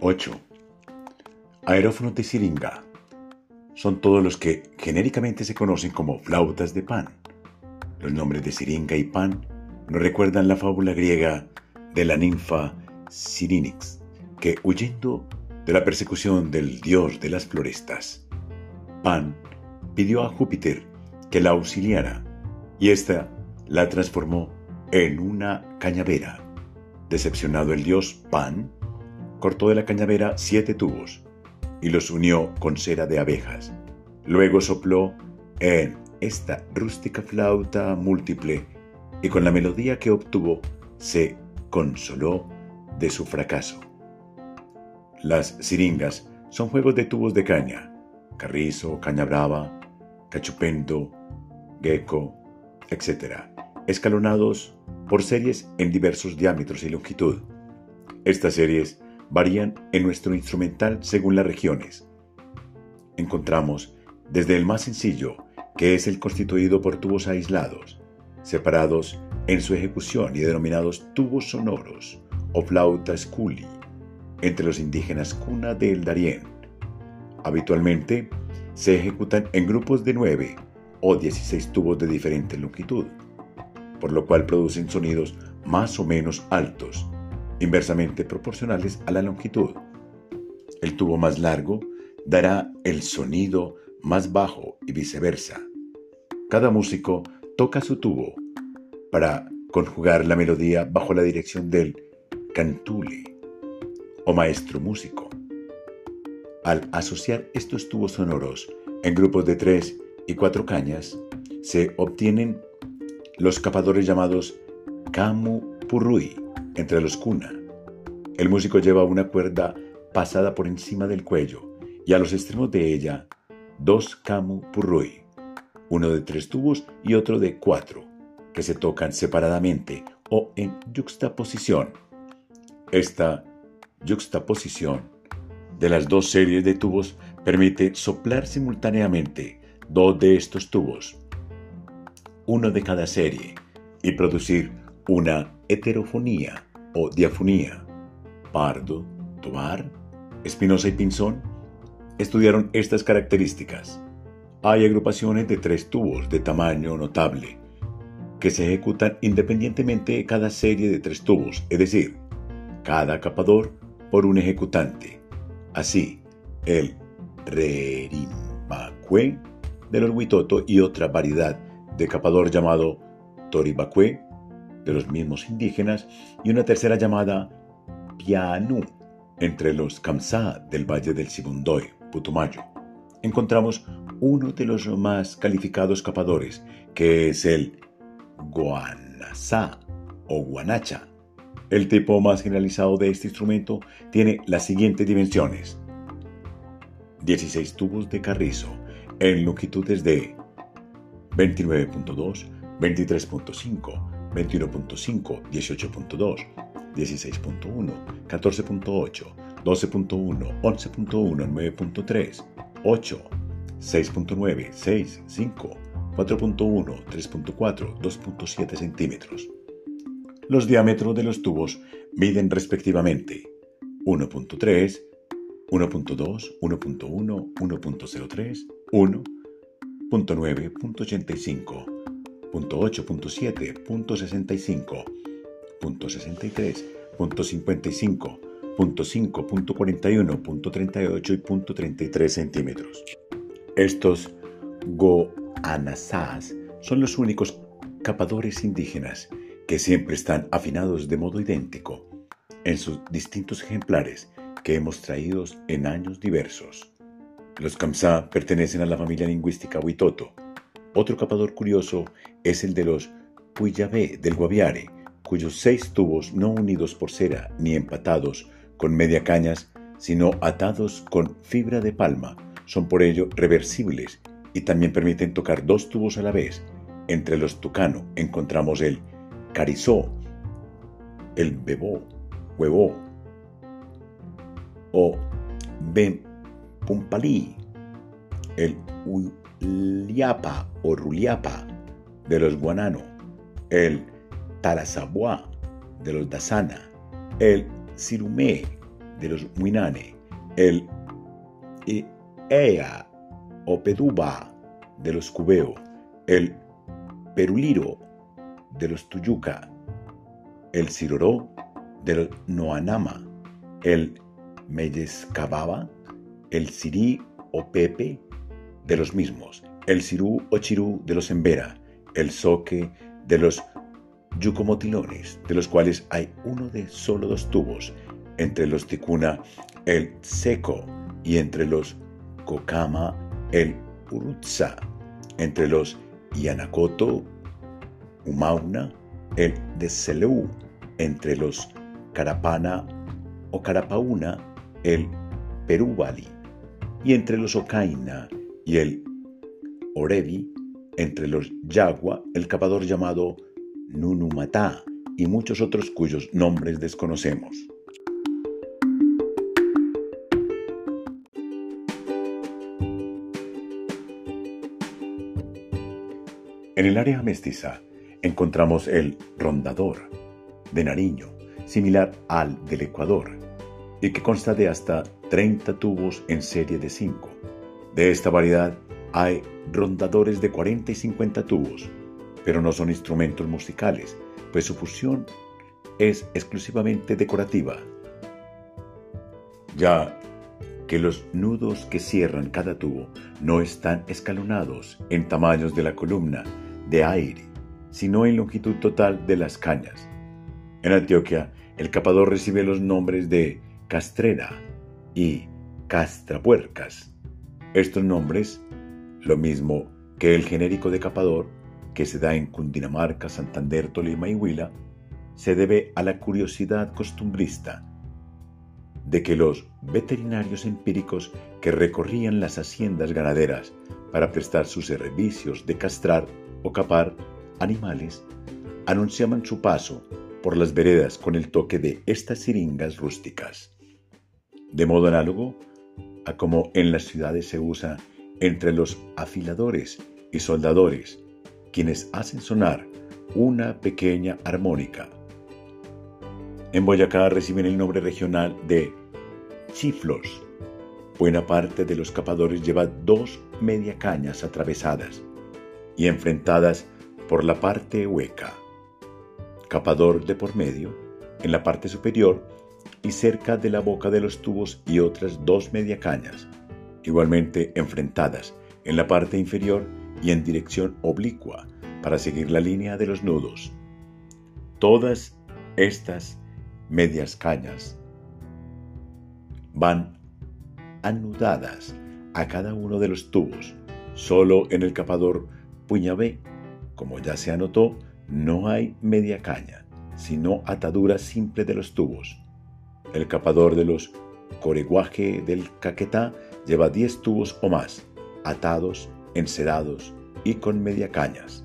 8. Aerófonos de siringa. Son todos los que genéricamente se conocen como flautas de pan. Los nombres de siringa y pan nos recuerdan la fábula griega de la ninfa Sirinix, que huyendo de la persecución del dios de las florestas, Pan pidió a Júpiter que la auxiliara y ésta la transformó en una cañavera. Decepcionado el dios Pan, cortó de la cañavera siete tubos y los unió con cera de abejas. Luego sopló en esta rústica flauta múltiple y con la melodía que obtuvo se consoló de su fracaso. Las siringas son juegos de tubos de caña, carrizo, caña brava, cachupendo, gecko, etc., escalonados por series en diversos diámetros y longitud. Estas series varían en nuestro instrumental según las regiones. Encontramos desde el más sencillo, que es el constituido por tubos aislados, separados en su ejecución y denominados tubos sonoros o flauta sculi, entre los indígenas cuna del Darién. Habitualmente se ejecutan en grupos de 9 o 16 tubos de diferente longitud, por lo cual producen sonidos más o menos altos, inversamente proporcionales a la longitud. El tubo más largo dará el sonido más bajo y viceversa. Cada músico toca su tubo para conjugar la melodía bajo la dirección del cantule o maestro músico. Al asociar estos tubos sonoros en grupos de tres y cuatro cañas, se obtienen los capadores llamados camu purrui entre los cuna. El músico lleva una cuerda pasada por encima del cuello y a los extremos de ella dos camu purrui, uno de tres tubos y otro de cuatro, que se tocan separadamente o en juxtaposición. Esta juxtaposición de las dos series de tubos permite soplar simultáneamente dos de estos tubos, uno de cada serie, y producir una heterofonía o diafonía. Pardo, Tobar, Espinosa y Pinzón estudiaron estas características. Hay agrupaciones de tres tubos de tamaño notable que se ejecutan independientemente de cada serie de tres tubos, es decir, cada capador por un ejecutante. Así, el Rerimbacue del Orhuitoto y otra variedad de capador llamado Toribacue de los mismos indígenas y una tercera llamada Pianú entre los Kamsá del Valle del Sibundoy, Putumayo. Encontramos uno de los más calificados capadores, que es el Guanasá o Guanacha, el tipo más generalizado de este instrumento tiene las siguientes dimensiones. 16 tubos de carrizo en longitudes de 29.2, 23.5, 21.5, 18.2, 16.1, 14.8, 12.1, 11.1, 9.3, 8, 6.9, 6, 5, 4.1, 3.4, 2.7 centímetros. Los diámetros de los tubos miden respectivamente 1.3, 1.2, 1.1, 1.03, 1, 0.9, 0.85, 0.8, 0.7, 0.65, 0.63, 0.55, 5, 41, 38 y 33 centímetros. Estos goanasás son los únicos capadores indígenas que siempre están afinados de modo idéntico en sus distintos ejemplares que hemos traído en años diversos. Los Kamsá pertenecen a la familia lingüística Huitoto. Otro capador curioso es el de los Puyabé del Guaviare, cuyos seis tubos no unidos por cera ni empatados con media cañas, sino atados con fibra de palma, son por ello reversibles y también permiten tocar dos tubos a la vez. Entre los tucano encontramos el carizó, el bebó, huevó, o ben pumpalí, el uliapa o ruliapa de los guanano, el Tarasabuá de los Dasana, el Sirumé de los Muinane, el Ea o Peduba de los Cubeo, el Peruliro de los Tuyuca, el Siroró de los Noanama, el Meyescababa, el Sirí o Pepe de los mismos, el Sirú o Chirú de los Embera, el Soque de los yucomotilones, de los cuales hay uno de solo dos tubos, entre los ticuna el seco y entre los cocama el urutza, entre los yanacoto umauna el deseleu, entre los carapana o carapauna el perúbali, y entre los ocaina y el orevi, entre los yagua el capador llamado Nunumatá y muchos otros cuyos nombres desconocemos. En el área mestiza encontramos el rondador de Nariño, similar al del Ecuador, y que consta de hasta 30 tubos en serie de 5. De esta variedad hay rondadores de 40 y 50 tubos, pero no son instrumentos musicales, pues su fusión es exclusivamente decorativa. Ya que los nudos que cierran cada tubo no están escalonados en tamaños de la columna de aire, sino en longitud total de las cañas. En Antioquia, el capador recibe los nombres de castrera y castrapuercas. Estos nombres, lo mismo que el genérico de capador, que se da en Cundinamarca, Santander, Tolima y Huila, se debe a la curiosidad costumbrista de que los veterinarios empíricos que recorrían las haciendas ganaderas para prestar sus servicios de castrar o capar animales anunciaban su paso por las veredas con el toque de estas siringas rústicas. De modo análogo a como en las ciudades se usa entre los afiladores y soldadores quienes hacen sonar una pequeña armónica. En Boyacá reciben el nombre regional de chiflos. Buena parte de los capadores lleva dos media cañas atravesadas y enfrentadas por la parte hueca. Capador de por medio, en la parte superior y cerca de la boca de los tubos y otras dos media cañas, igualmente enfrentadas en la parte inferior y en dirección oblicua para seguir la línea de los nudos. Todas estas medias cañas van anudadas a cada uno de los tubos. Solo en el capador puñabé, como ya se anotó, no hay media caña, sino atadura simple de los tubos. El capador de los coreguaje del caquetá lleva 10 tubos o más, atados, encerados y con media cañas.